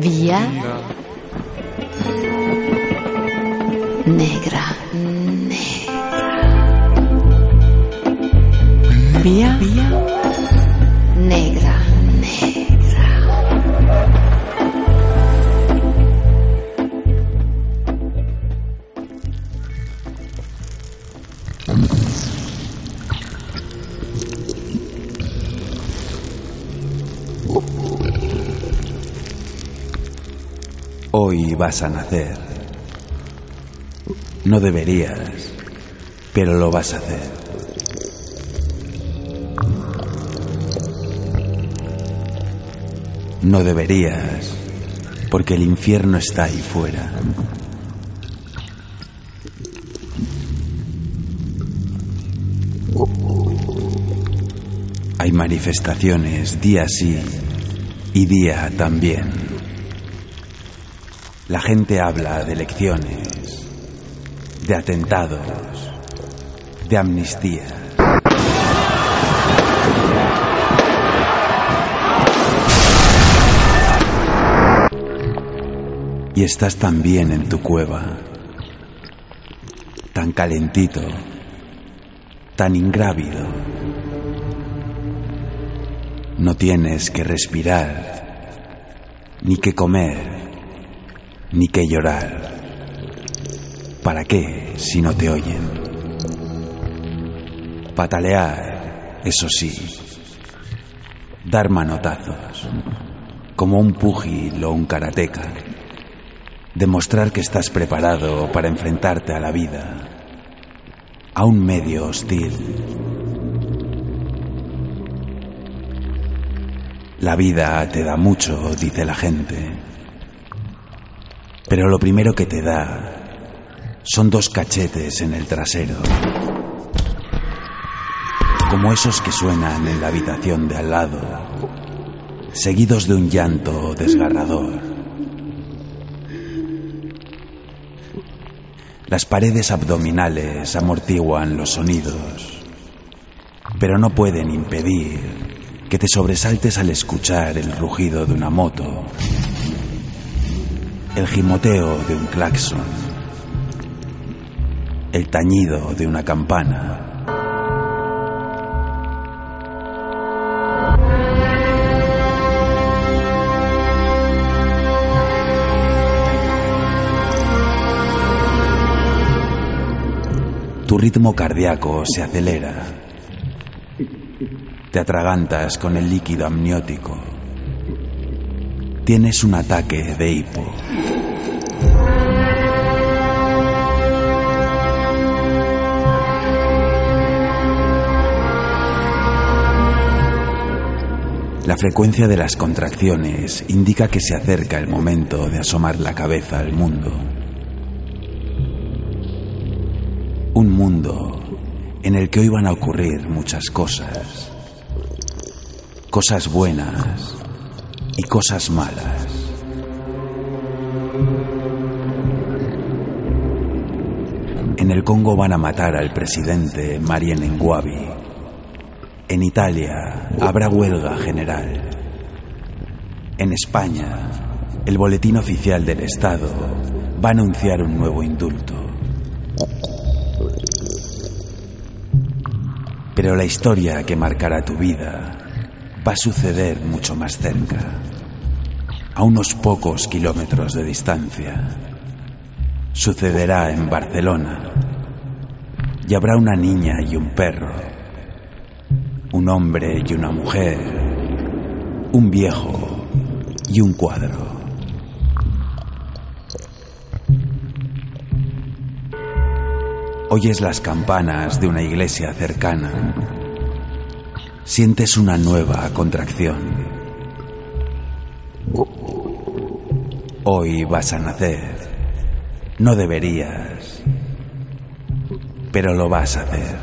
Via negra. Vía, vía, Negra. Hoy vas a nacer. No deberías, pero lo vas a hacer. No deberías, porque el infierno está ahí fuera. Hay manifestaciones día sí y día también. La gente habla de elecciones, de atentados, de amnistía. Y estás tan bien en tu cueva, tan calentito, tan ingrávido. No tienes que respirar, ni que comer, ni que llorar. ¿Para qué si no te oyen? Patalear, eso sí. Dar manotazos, como un púgil o un karateca. Demostrar que estás preparado para enfrentarte a la vida, a un medio hostil. La vida te da mucho, dice la gente. Pero lo primero que te da son dos cachetes en el trasero. Como esos que suenan en la habitación de al lado, seguidos de un llanto desgarrador. Las paredes abdominales amortiguan los sonidos, pero no pueden impedir que te sobresaltes al escuchar el rugido de una moto, el gimoteo de un claxon, el tañido de una campana. Tu ritmo cardíaco se acelera. Te atragantas con el líquido amniótico. Tienes un ataque de hipo. La frecuencia de las contracciones indica que se acerca el momento de asomar la cabeza al mundo. Un mundo en el que hoy van a ocurrir muchas cosas. Cosas buenas y cosas malas. En el Congo van a matar al presidente Marien Ngouabi. En Italia habrá huelga general. En España, el boletín oficial del Estado va a anunciar un nuevo indulto. Pero la historia que marcará tu vida va a suceder mucho más cerca, a unos pocos kilómetros de distancia. Sucederá en Barcelona y habrá una niña y un perro, un hombre y una mujer, un viejo y un cuadro. Oyes las campanas de una iglesia cercana sientes una nueva contracción. Hoy vas a nacer. No deberías, pero lo vas a hacer.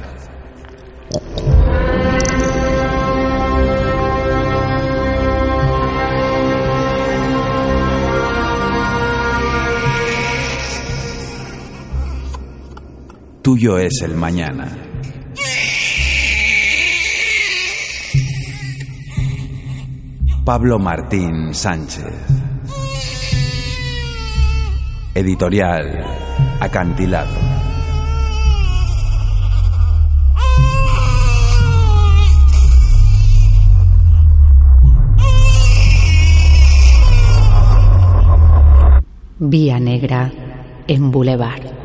Tuyo es el mañana. Pablo Martín Sánchez. Editorial Acantilado. Vía Negra en Boulevard.